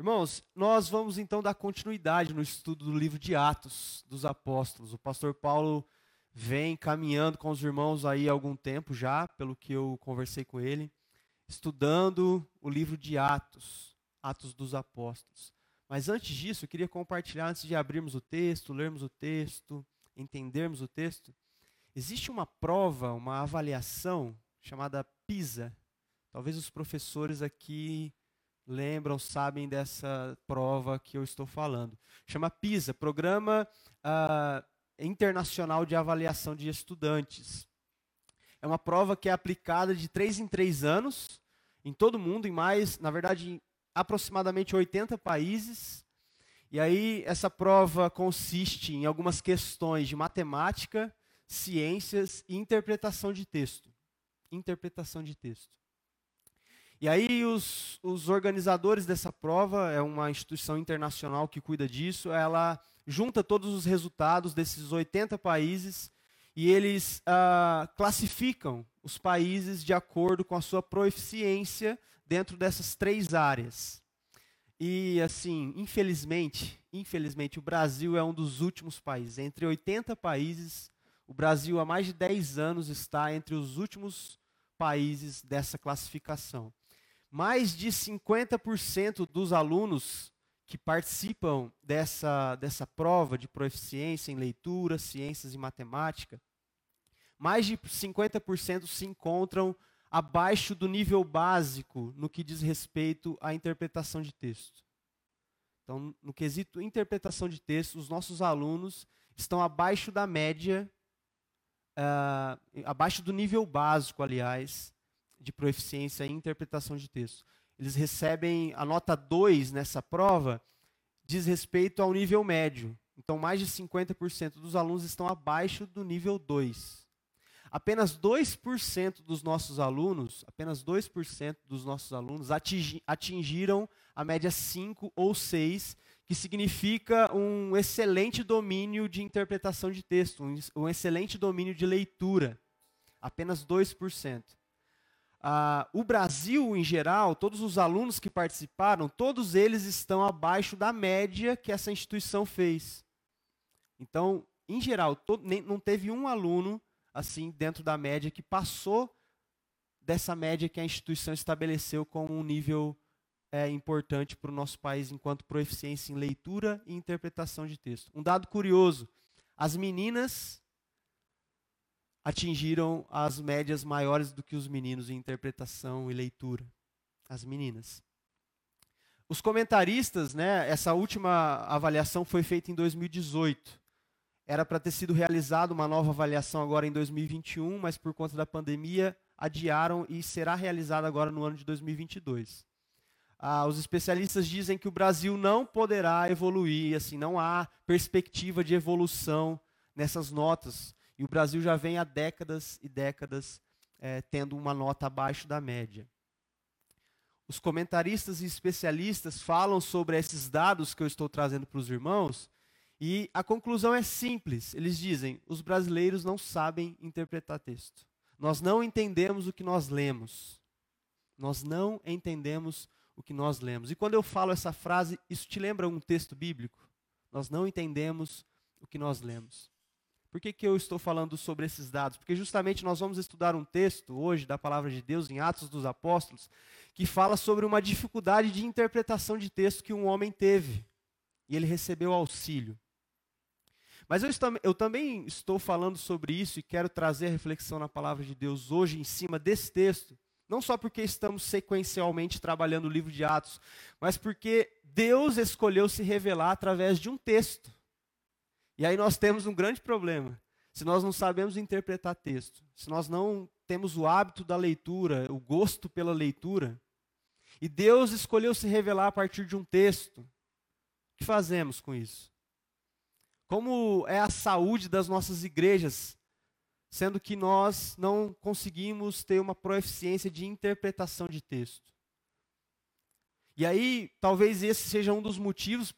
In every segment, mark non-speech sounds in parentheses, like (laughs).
Irmãos, nós vamos então dar continuidade no estudo do livro de Atos dos Apóstolos. O pastor Paulo vem caminhando com os irmãos aí há algum tempo já, pelo que eu conversei com ele, estudando o livro de Atos, Atos dos Apóstolos. Mas antes disso, eu queria compartilhar, antes de abrirmos o texto, lermos o texto, entendermos o texto, existe uma prova, uma avaliação chamada PISA. Talvez os professores aqui lembram, sabem dessa prova que eu estou falando. Chama PISA, Programa uh, Internacional de Avaliação de Estudantes. É uma prova que é aplicada de três em três anos em todo o mundo, em mais, na verdade, em aproximadamente 80 países. E aí essa prova consiste em algumas questões de matemática, ciências e interpretação de texto. Interpretação de texto. E aí os, os organizadores dessa prova, é uma instituição internacional que cuida disso, ela junta todos os resultados desses 80 países e eles ah, classificam os países de acordo com a sua proficiência dentro dessas três áreas. E assim, infelizmente, infelizmente o Brasil é um dos últimos países. Entre 80 países, o Brasil há mais de 10 anos está entre os últimos países dessa classificação mais de 50% dos alunos que participam dessa, dessa prova de proficiência em leitura, ciências e matemática, mais de 50% se encontram abaixo do nível básico no que diz respeito à interpretação de texto. Então, no quesito interpretação de texto, os nossos alunos estão abaixo da média, uh, abaixo do nível básico, aliás, de proficiência em interpretação de texto. Eles recebem a nota 2 nessa prova, diz respeito ao nível médio. Então, mais de 50% dos alunos estão abaixo do nível 2. Apenas 2% dos nossos alunos, apenas 2% dos nossos alunos atingiram a média 5 ou 6, que significa um excelente domínio de interpretação de texto, um excelente domínio de leitura. Apenas 2%. Ah, o Brasil, em geral, todos os alunos que participaram, todos eles estão abaixo da média que essa instituição fez. Então, em geral, nem, não teve um aluno assim dentro da média que passou dessa média que a instituição estabeleceu como um nível é, importante para o nosso país enquanto proficiência em leitura e interpretação de texto. Um dado curioso: as meninas atingiram as médias maiores do que os meninos em interpretação e leitura. As meninas. Os comentaristas, né, essa última avaliação foi feita em 2018. Era para ter sido realizada uma nova avaliação agora em 2021, mas por conta da pandemia adiaram e será realizada agora no ano de 2022. Ah, os especialistas dizem que o Brasil não poderá evoluir, assim, não há perspectiva de evolução nessas notas e o Brasil já vem há décadas e décadas é, tendo uma nota abaixo da média. Os comentaristas e especialistas falam sobre esses dados que eu estou trazendo para os irmãos, e a conclusão é simples. Eles dizem: os brasileiros não sabem interpretar texto. Nós não entendemos o que nós lemos. Nós não entendemos o que nós lemos. E quando eu falo essa frase, isso te lembra um texto bíblico? Nós não entendemos o que nós lemos. Por que, que eu estou falando sobre esses dados? Porque justamente nós vamos estudar um texto hoje da palavra de Deus em Atos dos Apóstolos, que fala sobre uma dificuldade de interpretação de texto que um homem teve. E ele recebeu auxílio. Mas eu, eu também estou falando sobre isso e quero trazer a reflexão na palavra de Deus hoje em cima desse texto. Não só porque estamos sequencialmente trabalhando o livro de Atos, mas porque Deus escolheu se revelar através de um texto. E aí nós temos um grande problema. Se nós não sabemos interpretar texto, se nós não temos o hábito da leitura, o gosto pela leitura, e Deus escolheu se revelar a partir de um texto, o que fazemos com isso? Como é a saúde das nossas igrejas, sendo que nós não conseguimos ter uma proeficiência de interpretação de texto? E aí, talvez esse seja um dos motivos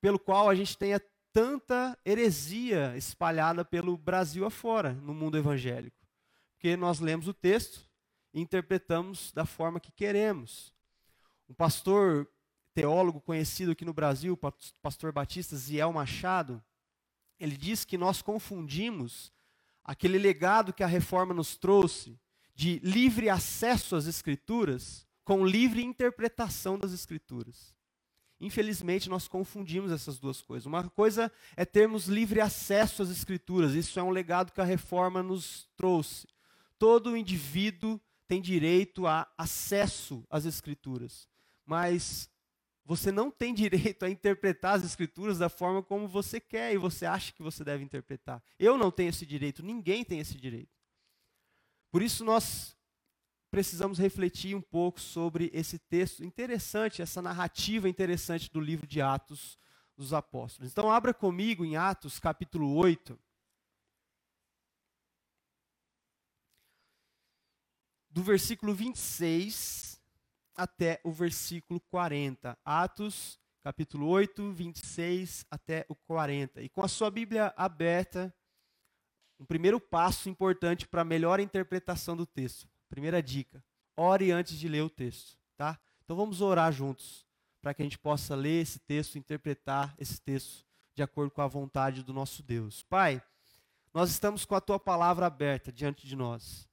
pelo qual a gente tenha tanta heresia espalhada pelo Brasil afora, no mundo evangélico. Porque nós lemos o texto e interpretamos da forma que queremos. Um pastor teólogo conhecido aqui no Brasil, pastor batista Ziel Machado, ele diz que nós confundimos aquele legado que a reforma nos trouxe de livre acesso às escrituras com livre interpretação das escrituras. Infelizmente, nós confundimos essas duas coisas. Uma coisa é termos livre acesso às escrituras, isso é um legado que a reforma nos trouxe. Todo indivíduo tem direito a acesso às escrituras, mas você não tem (laughs) direito a interpretar as escrituras da forma como você quer e você acha que você deve interpretar. Eu não tenho esse direito, ninguém tem esse direito. Por isso nós precisamos refletir um pouco sobre esse texto interessante, essa narrativa interessante do livro de Atos dos Apóstolos. Então abra comigo em Atos capítulo 8. Do versículo 26 até o versículo 40. Atos, capítulo 8, 26 até o 40. E com a sua Bíblia aberta, um primeiro passo importante para a melhor interpretação do texto. Primeira dica: ore antes de ler o texto, tá? Então vamos orar juntos para que a gente possa ler esse texto, interpretar esse texto de acordo com a vontade do nosso Deus. Pai, nós estamos com a tua palavra aberta diante de nós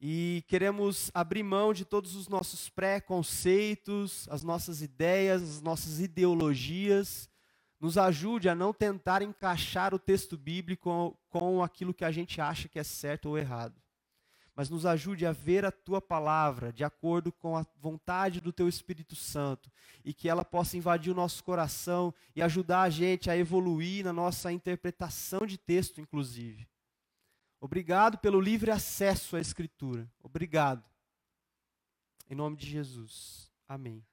e queremos abrir mão de todos os nossos preconceitos, as nossas ideias, as nossas ideologias. Nos ajude a não tentar encaixar o texto bíblico com, aquilo que a gente acha que é certo ou errado. Mas nos ajude a ver a tua palavra de acordo com a vontade do teu Espírito Santo e que ela possa invadir o nosso coração e ajudar a gente a evoluir na nossa interpretação de texto, inclusive. Obrigado pelo livre acesso à Escritura. Obrigado. Em nome de Jesus. Amém.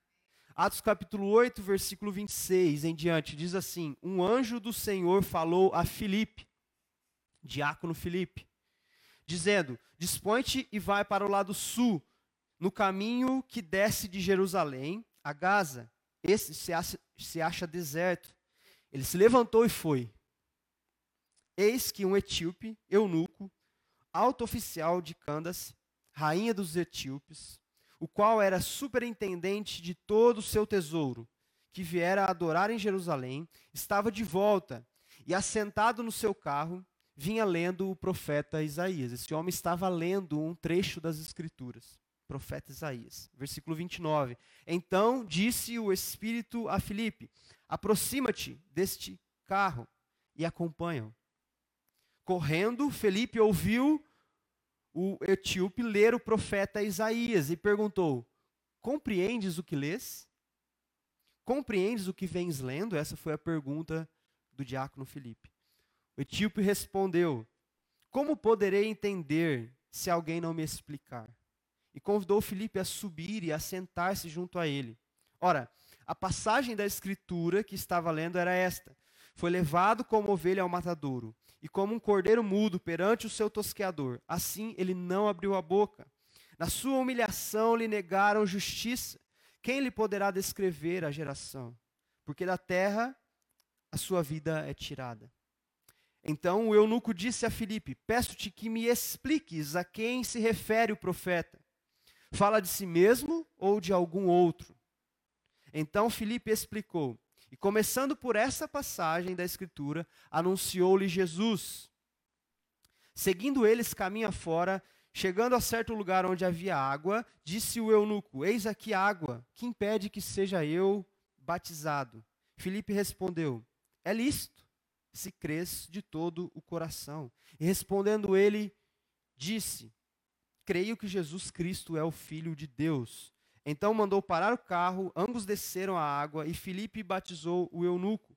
Atos capítulo 8, versículo 26 em diante, diz assim: Um anjo do Senhor falou a Filipe, diácono Filipe, dizendo: Dispõe-te e vai para o lado sul, no caminho que desce de Jerusalém a Gaza. Esse se acha, se acha deserto. Ele se levantou e foi. Eis que um etíope, eunuco, alto oficial de Candace, rainha dos etíopes, o qual era superintendente de todo o seu tesouro, que viera adorar em Jerusalém, estava de volta e, assentado no seu carro, vinha lendo o profeta Isaías. Esse homem estava lendo um trecho das Escrituras, profeta Isaías. Versículo 29. Então disse o Espírito a Filipe: Aproxima-te deste carro e acompanha-o. Correndo, Felipe ouviu o etíope ler o profeta Isaías e perguntou: Compreendes o que lês? Compreendes o que vens lendo? Essa foi a pergunta do diácono Felipe. Etíope respondeu: Como poderei entender se alguém não me explicar? E convidou Felipe a subir e a sentar-se junto a ele. Ora, a passagem da escritura que estava lendo era esta: Foi levado como ovelha ao matadouro e como um cordeiro mudo perante o seu tosqueador. Assim ele não abriu a boca. Na sua humilhação lhe negaram justiça. Quem lhe poderá descrever a geração? Porque da terra a sua vida é tirada. Então o eunuco disse a Filipe: Peço-te que me expliques a quem se refere o profeta. Fala de si mesmo ou de algum outro? Então Filipe explicou: e começando por essa passagem da Escritura, anunciou-lhe Jesus. Seguindo eles caminho afora, chegando a certo lugar onde havia água, disse o eunuco: Eis aqui água, que impede que seja eu batizado? Filipe respondeu: É lícito, se crês de todo o coração. E respondendo ele, disse: Creio que Jesus Cristo é o Filho de Deus. Então mandou parar o carro, ambos desceram a água e Filipe batizou o eunuco.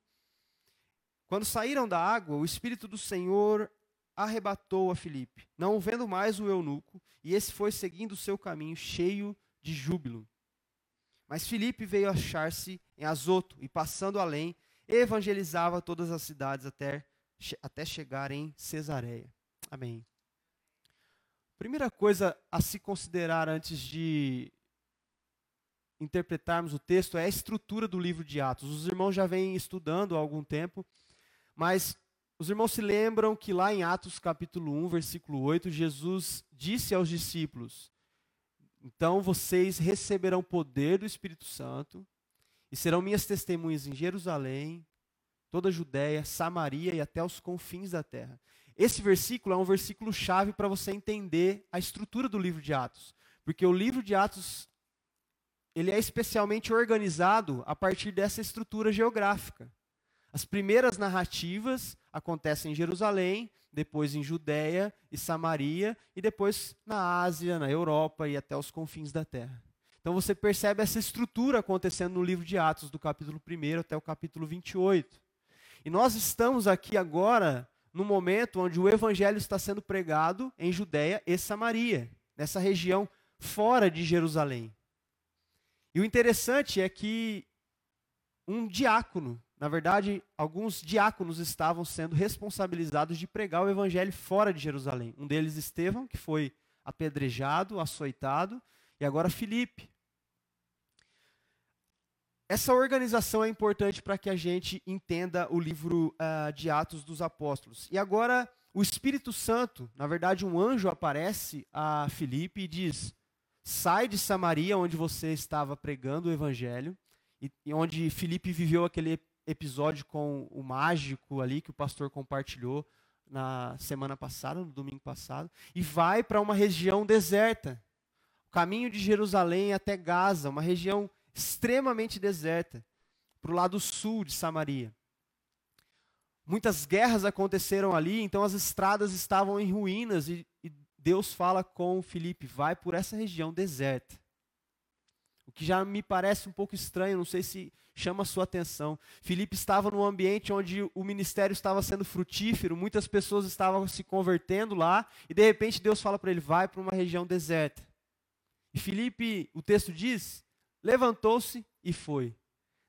Quando saíram da água, o Espírito do Senhor arrebatou a Filipe, não vendo mais o eunuco, e esse foi seguindo o seu caminho, cheio de júbilo. Mas Filipe veio achar-se em Azoto e, passando além, evangelizava todas as cidades até, até chegar em Cesareia. Amém. Primeira coisa a se considerar antes de interpretarmos o texto é a estrutura do livro de Atos. Os irmãos já vêm estudando há algum tempo, mas os irmãos se lembram que lá em Atos capítulo 1, versículo 8, Jesus disse aos discípulos: Então vocês receberão poder do Espírito Santo e serão minhas testemunhas em Jerusalém, toda a Judéia, Samaria e até os confins da terra. Esse versículo é um versículo chave para você entender a estrutura do livro de Atos, porque o livro de Atos ele é especialmente organizado a partir dessa estrutura geográfica. As primeiras narrativas acontecem em Jerusalém, depois em Judéia e Samaria, e depois na Ásia, na Europa e até os confins da terra. Então você percebe essa estrutura acontecendo no livro de Atos, do capítulo 1 até o capítulo 28. E nós estamos aqui agora no momento onde o evangelho está sendo pregado em Judéia e Samaria, nessa região fora de Jerusalém. E o interessante é que um diácono, na verdade, alguns diáconos estavam sendo responsabilizados de pregar o evangelho fora de Jerusalém. Um deles, Estevão, que foi apedrejado, açoitado, e agora Filipe. Essa organização é importante para que a gente entenda o livro uh, de Atos dos Apóstolos. E agora, o Espírito Santo, na verdade, um anjo aparece a Filipe e diz: sai de Samaria, onde você estava pregando o evangelho, e, e onde Filipe viveu aquele episódio com o mágico ali que o pastor compartilhou na semana passada, no domingo passado, e vai para uma região deserta. O caminho de Jerusalém até Gaza, uma região extremamente deserta, para o lado sul de Samaria. Muitas guerras aconteceram ali, então as estradas estavam em ruínas e, e Deus fala com Filipe, vai por essa região deserta. O que já me parece um pouco estranho, não sei se chama a sua atenção. Filipe estava num ambiente onde o ministério estava sendo frutífero, muitas pessoas estavam se convertendo lá, e de repente Deus fala para ele: vai para uma região deserta. E Filipe, o texto diz, levantou-se e foi.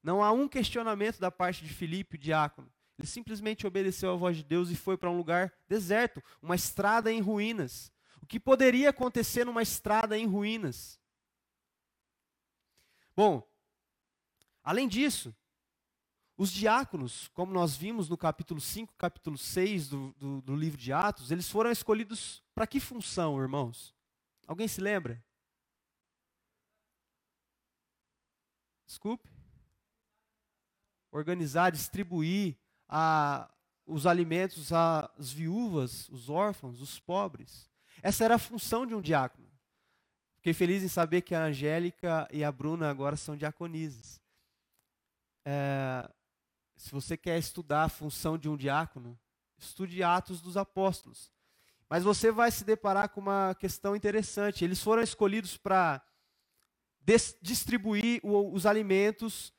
Não há um questionamento da parte de Filipe, o diácono. Ele simplesmente obedeceu à voz de Deus e foi para um lugar deserto, uma estrada em ruínas. O que poderia acontecer numa estrada em ruínas? Bom, além disso, os diáconos, como nós vimos no capítulo 5, capítulo 6 do, do, do livro de Atos, eles foram escolhidos para que função, irmãos? Alguém se lembra? Desculpe. Organizar, distribuir a, os alimentos às viúvas, os órfãos, os pobres. Essa era a função de um diácono. Fiquei feliz em saber que a Angélica e a Bruna agora são diaconises. É, se você quer estudar a função de um diácono, estude Atos dos Apóstolos. Mas você vai se deparar com uma questão interessante. Eles foram escolhidos para distribuir os alimentos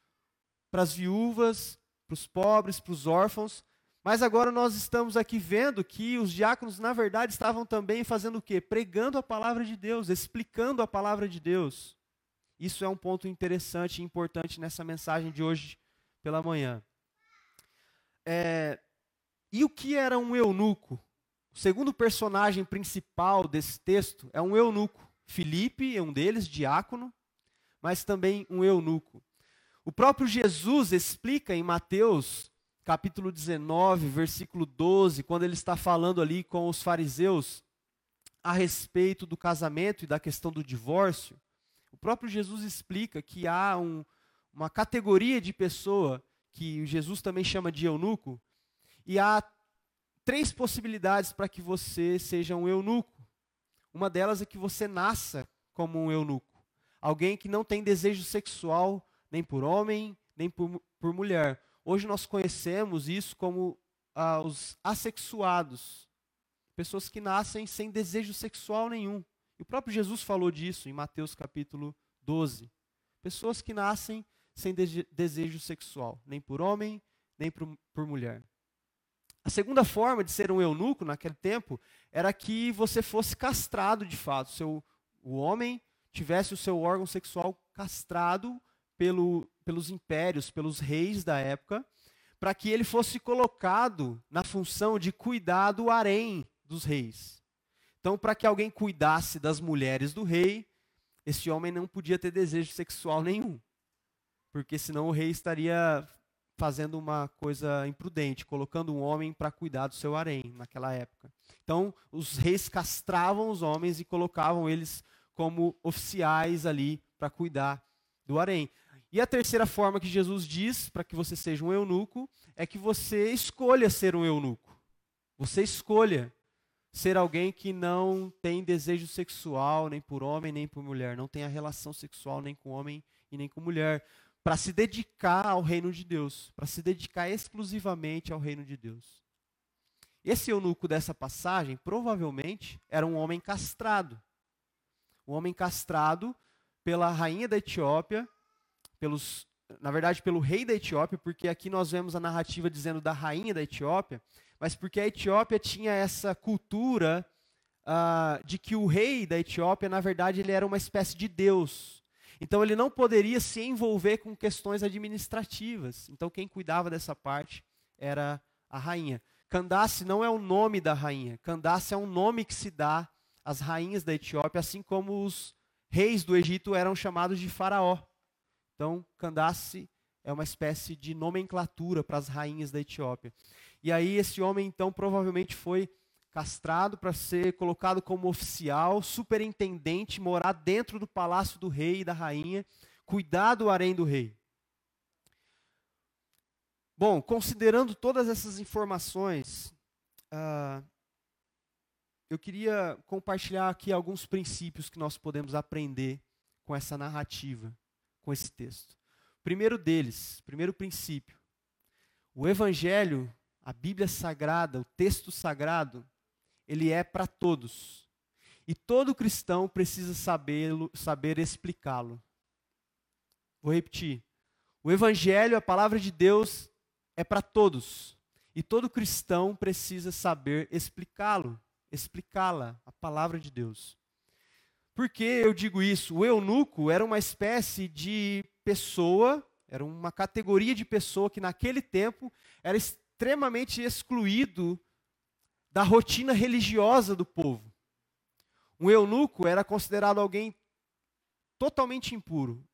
para as viúvas, para os pobres, para os órfãos, mas agora nós estamos aqui vendo que os diáconos, na verdade, estavam também fazendo o quê? Pregando a palavra de Deus, explicando a palavra de Deus. Isso é um ponto interessante e importante nessa mensagem de hoje pela manhã. É, e o que era um eunuco? O segundo personagem principal desse texto é um eunuco. Filipe é um deles, diácono, mas também um eunuco. O próprio Jesus explica em Mateus capítulo 19, versículo 12, quando ele está falando ali com os fariseus a respeito do casamento e da questão do divórcio, o próprio Jesus explica que há um, uma categoria de pessoa que Jesus também chama de eunuco, e há três possibilidades para que você seja um eunuco. Uma delas é que você nasça como um eunuco, alguém que não tem desejo sexual nem por homem, nem por, por mulher. Hoje nós conhecemos isso como ah, os assexuados, pessoas que nascem sem desejo sexual nenhum. E o próprio Jesus falou disso em Mateus capítulo 12. Pessoas que nascem sem de desejo sexual, nem por homem, nem por, por mulher. A segunda forma de ser um eunuco naquele tempo era que você fosse castrado de fato. Seu, o homem tivesse o seu órgão sexual castrado pelo, pelos impérios, pelos reis da época, para que ele fosse colocado na função de cuidar do harém dos reis. Então, para que alguém cuidasse das mulheres do rei, esse homem não podia ter desejo sexual nenhum, porque senão o rei estaria fazendo uma coisa imprudente, colocando um homem para cuidar do seu harém naquela época. Então, os reis castravam os homens e colocavam eles como oficiais ali para cuidar do harém. E a terceira forma que Jesus diz para que você seja um eunuco é que você escolha ser um eunuco. Você escolha ser alguém que não tem desejo sexual nem por homem nem por mulher, não tem a relação sexual nem com homem e nem com mulher, para se dedicar ao reino de Deus, para se dedicar exclusivamente ao reino de Deus. Esse eunuco dessa passagem provavelmente era um homem castrado. Um homem castrado pela rainha da Etiópia, pelos, na verdade pelo rei da Etiópia, porque aqui nós vemos a narrativa dizendo da rainha da Etiópia, mas porque a Etiópia tinha essa cultura uh, de que o rei da Etiópia, na verdade, ele era uma espécie de deus. Então ele não poderia se envolver com questões administrativas. Então quem cuidava dessa parte era a rainha. Candace não é o nome da rainha. Candace é um nome que se dá às rainhas da Etiópia, assim como os reis do Egito eram chamados de faraó. Então Candace é uma espécie de nomenclatura para as rainhas da Etiópia. E aí esse homem então provavelmente foi castrado para ser colocado como oficial, superintendente, morar dentro do palácio do rei e da rainha, cuidar do harém do rei. Bom, considerando todas essas informações, uh, eu queria compartilhar aqui alguns princípios que nós podemos aprender com essa narrativa, com esse texto. Primeiro deles, primeiro princípio, o Evangelho a Bíblia Sagrada, o texto sagrado, ele é para todos. E todo cristão precisa saber, saber explicá-lo. Vou repetir. O Evangelho, a palavra de Deus, é para todos. E todo cristão precisa saber explicá-lo, explicá-la, a palavra de Deus. Por que eu digo isso? O eunuco era uma espécie de pessoa, era uma categoria de pessoa que naquele tempo era extremamente excluído da rotina religiosa do povo. Um eunuco era considerado alguém totalmente impuro.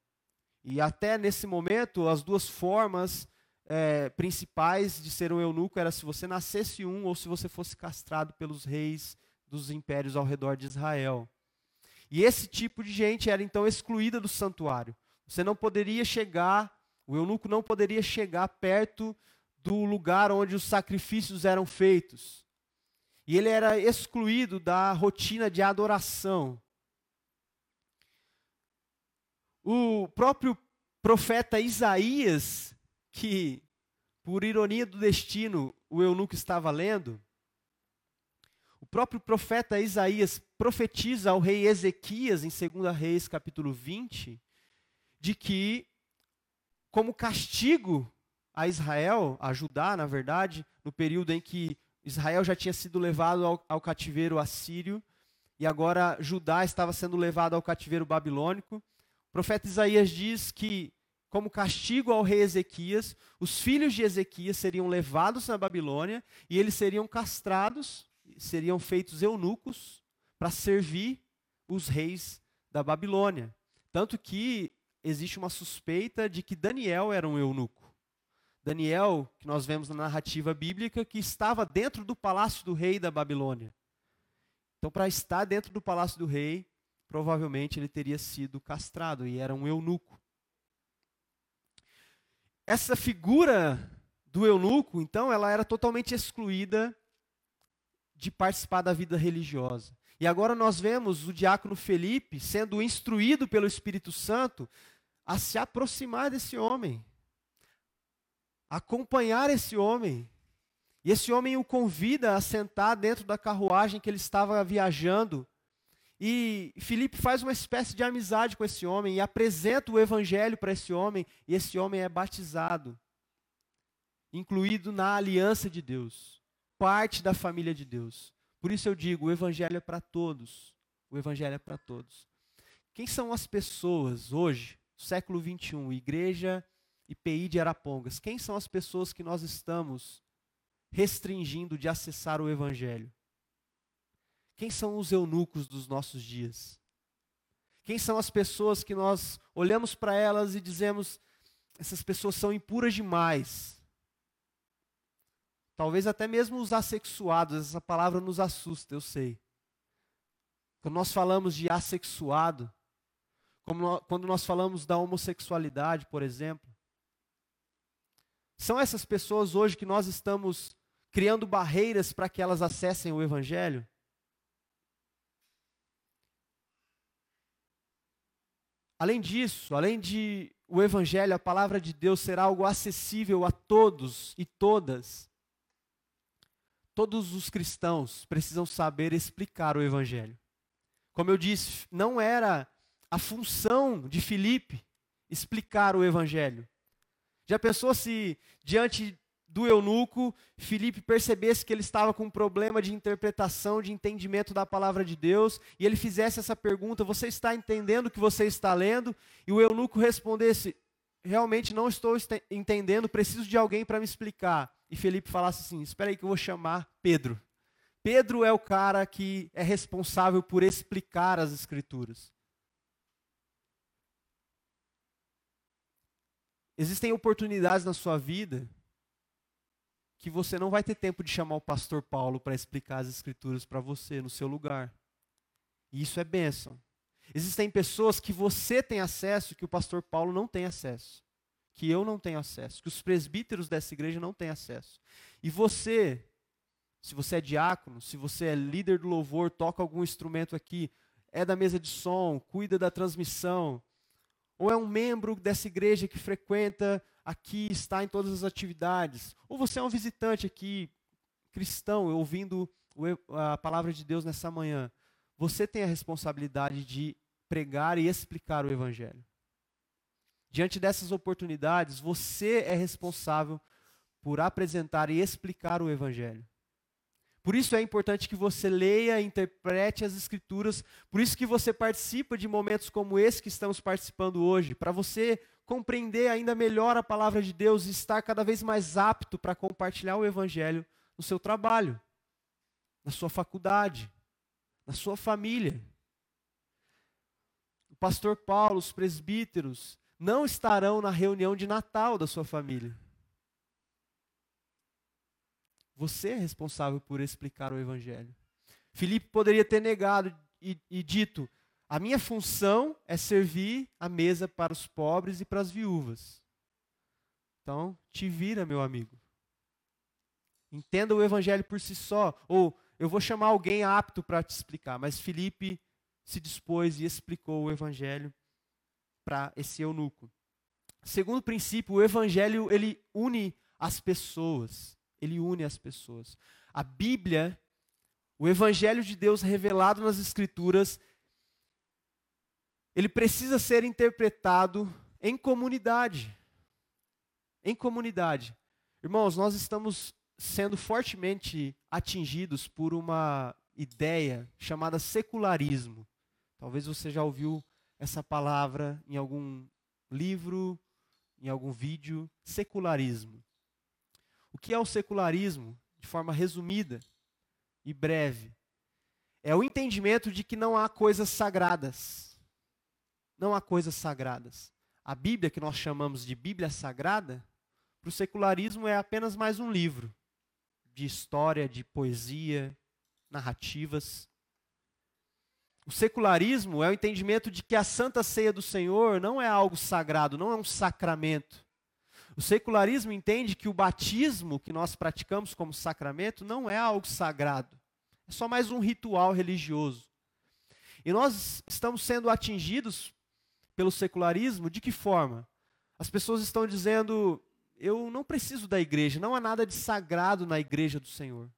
E até nesse momento, as duas formas é, principais de ser um eunuco era se você nascesse um ou se você fosse castrado pelos reis dos impérios ao redor de Israel. E esse tipo de gente era então excluída do santuário. Você não poderia chegar, o eunuco não poderia chegar perto do lugar onde os sacrifícios eram feitos. E ele era excluído da rotina de adoração. O próprio profeta Isaías, que, por ironia do destino, o eunuco estava lendo, o próprio profeta Isaías profetiza ao rei Ezequias, em 2 Reis, capítulo 20, de que, como castigo a Israel, a Judá, na verdade, no período em que Israel já tinha sido levado ao, ao cativeiro assírio e agora Judá estava sendo levado ao cativeiro babilônico. O profeta Isaías diz que, como castigo ao rei Ezequias, os filhos de Ezequias seriam levados na Babilônia e eles seriam castrados, seriam feitos eunucos para servir os reis da Babilônia. Tanto que existe uma suspeita de que Daniel era um eunuco. Daniel, que nós vemos na narrativa bíblica, que estava dentro do palácio do rei da Babilônia. Então, para estar dentro do palácio do rei, provavelmente ele teria sido castrado e era um eunuco. Essa figura do eunuco, então, ela era totalmente excluída de participar da vida religiosa. E agora nós vemos o diácono Felipe sendo instruído pelo Espírito Santo a se aproximar desse homem, acompanhar esse homem. E esse homem o convida a sentar dentro da carruagem que ele estava viajando. E Filipe faz uma espécie de amizade com esse homem e apresenta o evangelho para esse homem, e esse homem é batizado, incluído na aliança de Deus, parte da família de Deus. Por isso eu digo, o evangelho é para todos. O evangelho é para todos. Quem são as pessoas hoje, século 21, igreja IPI de Arapongas, quem são as pessoas que nós estamos restringindo de acessar o Evangelho? Quem são os eunucos dos nossos dias? Quem são as pessoas que nós olhamos para elas e dizemos, essas pessoas são impuras demais? Talvez até mesmo os assexuados, essa palavra nos assusta, eu sei. Quando nós falamos de assexuado, como quando nós falamos da homossexualidade, por exemplo. São essas pessoas hoje que nós estamos criando barreiras para que elas acessem o Evangelho? Além disso, além de o Evangelho, a palavra de Deus ser algo acessível a todos e todas, todos os cristãos precisam saber explicar o Evangelho. Como eu disse, não era a função de Filipe explicar o Evangelho. Já pensou se, diante do eunuco, Filipe percebesse que ele estava com um problema de interpretação, de entendimento da palavra de Deus, e ele fizesse essa pergunta: Você está entendendo o que você está lendo? E o eunuco respondesse: Realmente não estou entendendo, preciso de alguém para me explicar. E Felipe falasse assim: Espera aí que eu vou chamar Pedro. Pedro é o cara que é responsável por explicar as Escrituras. Existem oportunidades na sua vida que você não vai ter tempo de chamar o pastor Paulo para explicar as escrituras para você no seu lugar. E isso é bênção. Existem pessoas que você tem acesso que o pastor Paulo não tem acesso, que eu não tenho acesso, que os presbíteros dessa igreja não têm acesso. E você, se você é diácono, se você é líder do louvor, toca algum instrumento aqui, é da mesa de som, cuida da transmissão, ou é um membro dessa igreja que frequenta aqui, está em todas as atividades, ou você é um visitante aqui, cristão, ouvindo a palavra de Deus nessa manhã, você tem a responsabilidade de pregar e explicar o Evangelho. Diante dessas oportunidades, você é responsável por apresentar e explicar o Evangelho. Por isso é importante que você leia interprete as Escrituras. Por isso que você participa de momentos como esse que estamos participando hoje, para você compreender ainda melhor a palavra de Deus e estar cada vez mais apto para compartilhar o Evangelho no seu trabalho, na sua faculdade, na sua família. O pastor Paulo, os presbíteros, não estarão na reunião de Natal da sua família. Você é responsável por explicar o Evangelho. Filipe poderia ter negado e, e dito: a minha função é servir a mesa para os pobres e para as viúvas. Então, te vira, meu amigo. Entenda o evangelho por si só. Ou eu vou chamar alguém apto para te explicar. Mas Felipe se dispôs e explicou o evangelho para esse eunuco. Segundo princípio, o evangelho ele une as pessoas. Ele une as pessoas. A Bíblia, o evangelho de Deus revelado nas escrituras, ele precisa ser interpretado em comunidade. Em comunidade. Irmãos, nós estamos sendo fortemente atingidos por uma ideia chamada secularismo. Talvez você já ouviu essa palavra em algum livro, em algum vídeo, secularismo. O que é o secularismo? De forma resumida e breve, é o entendimento de que não há coisas sagradas não há coisas sagradas. A Bíblia, que nós chamamos de Bíblia Sagrada, para o secularismo é apenas mais um livro de história, de poesia, narrativas. O secularismo é o entendimento de que a Santa Ceia do Senhor não é algo sagrado, não é um sacramento. O secularismo entende que o batismo que nós praticamos como sacramento não é algo sagrado. É só mais um ritual religioso. E nós estamos sendo atingidos pelo secularismo, de que forma? As pessoas estão dizendo: eu não preciso da igreja, não há nada de sagrado na igreja do Senhor.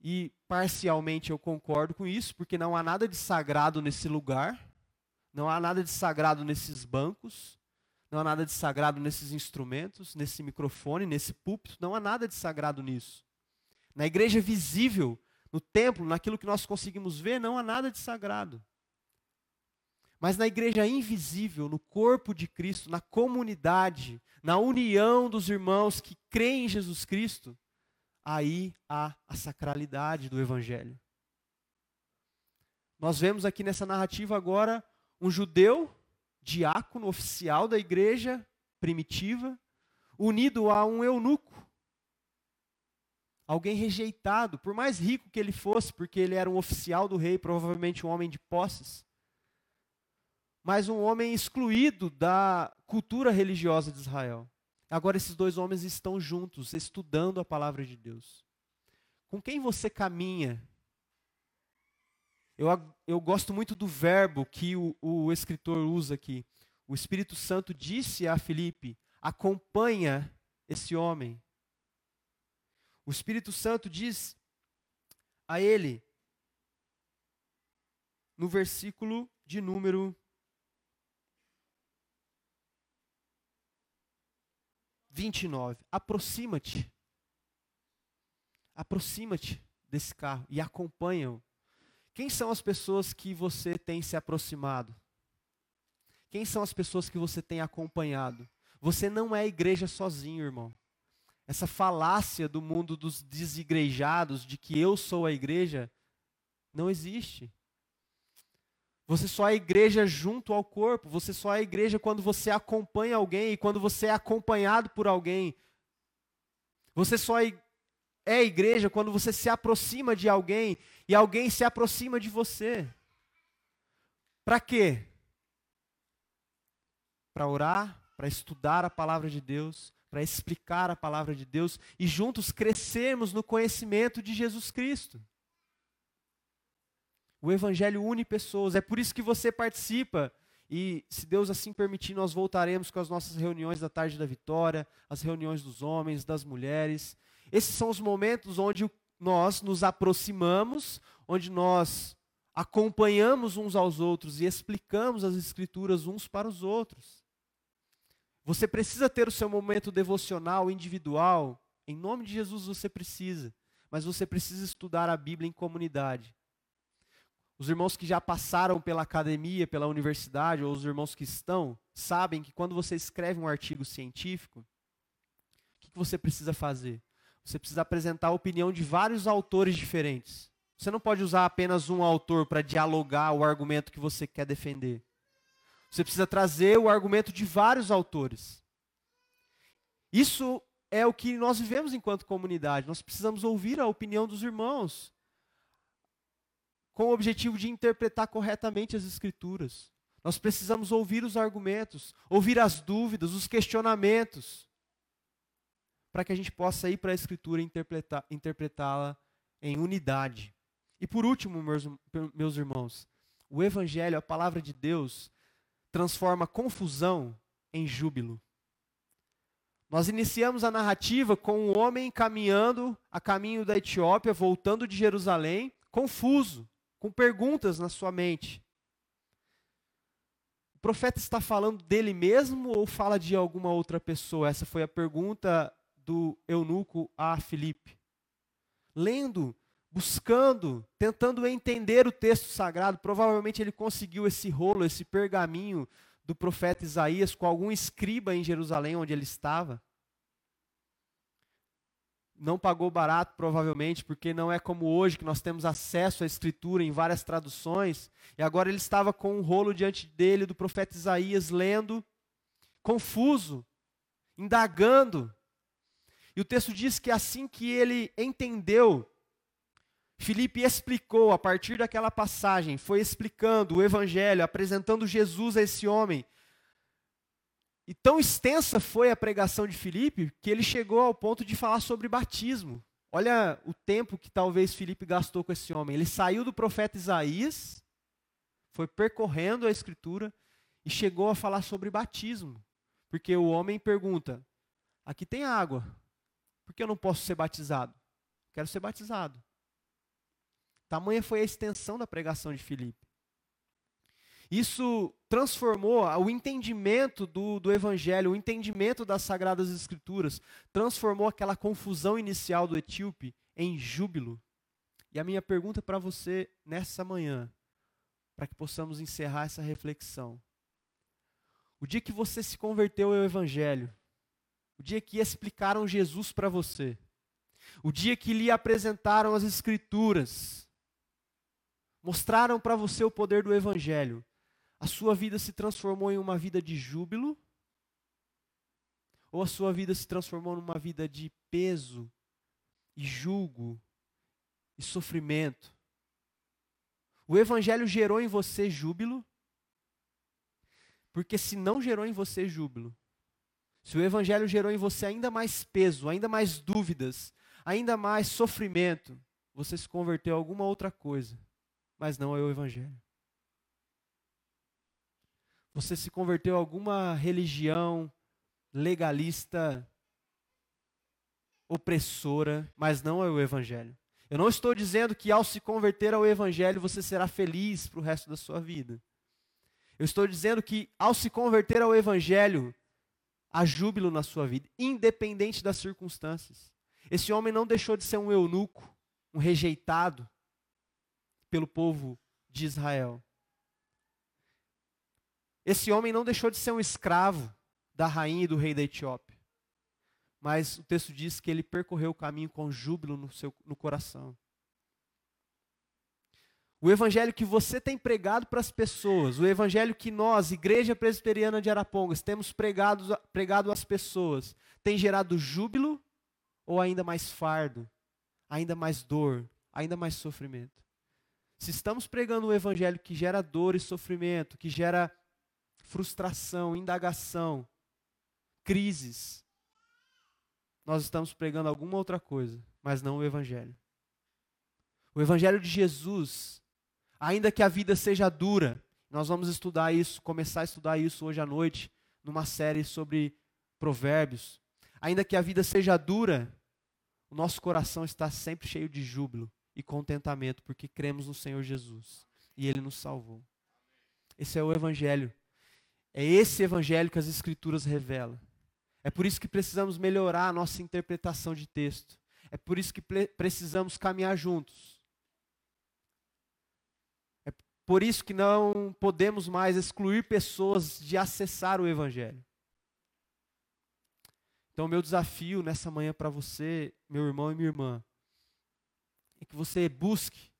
E parcialmente eu concordo com isso, porque não há nada de sagrado nesse lugar, não há nada de sagrado nesses bancos, não há nada de sagrado nesses instrumentos, nesse microfone, nesse púlpito, não há nada de sagrado nisso. Na igreja visível, no templo, naquilo que nós conseguimos ver, não há nada de sagrado. Mas na igreja invisível, no corpo de Cristo, na comunidade, na união dos irmãos que creem em Jesus Cristo, aí há a sacralidade do Evangelho. Nós vemos aqui nessa narrativa agora um judeu, diácono oficial da igreja primitiva, unido a um eunuco. Alguém rejeitado, por mais rico que ele fosse, porque ele era um oficial do rei, provavelmente um homem de posses mas um homem excluído da cultura religiosa de Israel. Agora esses dois homens estão juntos, estudando a palavra de Deus. Com quem você caminha? Eu, eu gosto muito do verbo que o, o escritor usa aqui. O Espírito Santo disse a Filipe: acompanha esse homem. O Espírito Santo diz a ele, no versículo de número 29. Aproxima-te. Aproxima-te desse carro e acompanha-o. Quem são as pessoas que você tem se aproximado? Quem são as pessoas que você tem acompanhado? Você não é igreja sozinho, irmão. Essa falácia do mundo dos desigrejados de que eu sou a igreja não existe. Você só é igreja junto ao corpo, você só é igreja quando você acompanha alguém e quando você é acompanhado por alguém. Você só é, é igreja quando você se aproxima de alguém e alguém se aproxima de você. Para quê? Para orar, para estudar a palavra de Deus, para explicar a palavra de Deus e juntos crescermos no conhecimento de Jesus Cristo. O Evangelho une pessoas, é por isso que você participa. E, se Deus assim permitir, nós voltaremos com as nossas reuniões da tarde da vitória, as reuniões dos homens, das mulheres. Esses são os momentos onde nós nos aproximamos, onde nós acompanhamos uns aos outros e explicamos as Escrituras uns para os outros. Você precisa ter o seu momento devocional individual. Em nome de Jesus você precisa. Mas você precisa estudar a Bíblia em comunidade. Os irmãos que já passaram pela academia, pela universidade, ou os irmãos que estão, sabem que quando você escreve um artigo científico, o que, você precisa fazer? Você precisa apresentar a opinião de vários autores diferentes. Você não pode usar apenas um autor para dialogar o argumento que você quer defender. Você precisa trazer o argumento de vários autores. Isso é o que nós vivemos enquanto comunidade. Nós precisamos ouvir a opinião dos irmãos, com o objetivo de interpretar corretamente as Escrituras. Nós precisamos ouvir os argumentos, ouvir as dúvidas, os questionamentos, para que a gente possa ir para a Escritura e interpretá-la em unidade. E por último, meus, irmãos, o Evangelho, a palavra de Deus, transforma confusão em júbilo. Nós iniciamos a narrativa com um homem caminhando a caminho da Etiópia, voltando de Jerusalém, confuso, com perguntas na sua mente. O profeta está falando dele mesmo ou fala de alguma outra pessoa? Essa foi a pergunta do eunuco a Filipe. Lendo buscando, tentando entender o texto sagrado. Provavelmente ele conseguiu esse rolo, esse pergaminho do profeta Isaías com algum escriba em Jerusalém onde ele estava. Não pagou barato, provavelmente, porque não é como hoje que nós temos acesso à escritura em várias traduções. E agora ele estava com um rolo diante dele do profeta Isaías, lendo, confuso, indagando. E o texto diz que assim que ele entendeu Filipe explicou a partir daquela passagem, foi explicando o evangelho, apresentando Jesus a esse homem. E tão extensa foi a pregação de Filipe que ele chegou ao ponto de falar sobre batismo. Olha o tempo que talvez Filipe gastou com esse homem. Ele saiu do profeta Isaías, foi percorrendo a escritura e chegou a falar sobre batismo. Porque o homem pergunta: aqui tem água, por que eu não posso ser batizado? Quero ser batizado. Tamanha foi a extensão da pregação de Filipe. Isso transformou o entendimento do, do Evangelho, o entendimento das Sagradas Escrituras, transformou aquela confusão inicial do etíope em júbilo. E a minha pergunta para você nessa manhã, para que possamos encerrar essa reflexão. O dia que você se converteu ao Evangelho, o dia que explicaram Jesus para você, o dia que lhe apresentaram as Escrituras, mostraram para você o poder do Evangelho, a sua vida se transformou em uma vida de júbilo? Ou a sua vida se transformou numa vida de peso e julgo e sofrimento? O Evangelho gerou em você júbilo? Porque se não gerou em você júbilo, se o evangelho gerou em você ainda mais peso, ainda mais dúvidas, ainda mais sofrimento, você se converteu a alguma outra coisa, mas não é o evangelho. Você se converteu a alguma religião legalista, opressora, mas não é o evangelho. Eu não estou dizendo que ao se converter ao evangelho você será feliz para o resto da sua vida. Eu estou dizendo que ao se converter ao evangelho, há júbilo na sua vida, independente das circunstâncias. Esse homem não deixou de ser um eunuco, um rejeitado pelo povo de Israel. Esse homem não deixou de ser um escravo da rainha e do rei da Etiópia. Mas o texto diz que ele percorreu o caminho com júbilo no, seu, no coração. O evangelho que você tem pregado para as pessoas, o evangelho que nós, Igreja Presbiteriana de Arapongas, temos pregado, pregado às pessoas, tem gerado júbilo ou ainda mais fardo, ainda mais dor, ainda mais sofrimento? Se estamos pregando um evangelho que gera dor e sofrimento, que gera frustração, indagação, crises, nós estamos pregando alguma outra coisa, mas não o evangelho. O evangelho de Jesus Ainda que a vida seja dura, nós vamos estudar isso, começar a estudar isso hoje à noite, numa série sobre provérbios. Ainda que a vida seja dura, o nosso coração está sempre cheio de júbilo e contentamento, porque cremos no Senhor Jesus e Ele nos salvou. Esse é o Evangelho. É esse Evangelho que as Escrituras revelam. É por isso que precisamos melhorar a nossa interpretação de texto. É por isso que precisamos caminhar juntos por isso que não podemos mais excluir pessoas de acessar o Evangelho. Então, meu desafio nessa manhã para você, meu irmão e minha irmã, é que você busque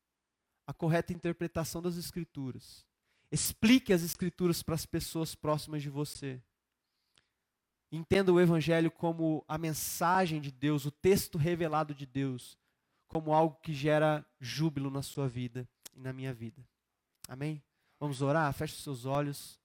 a correta interpretação das Escrituras. Explique as Escrituras para as pessoas próximas de você. Entenda o Evangelho como a mensagem de Deus, o texto revelado de Deus, como algo que gera júbilo na sua vida e na minha vida. Amém? Vamos orar? Feche seus olhos.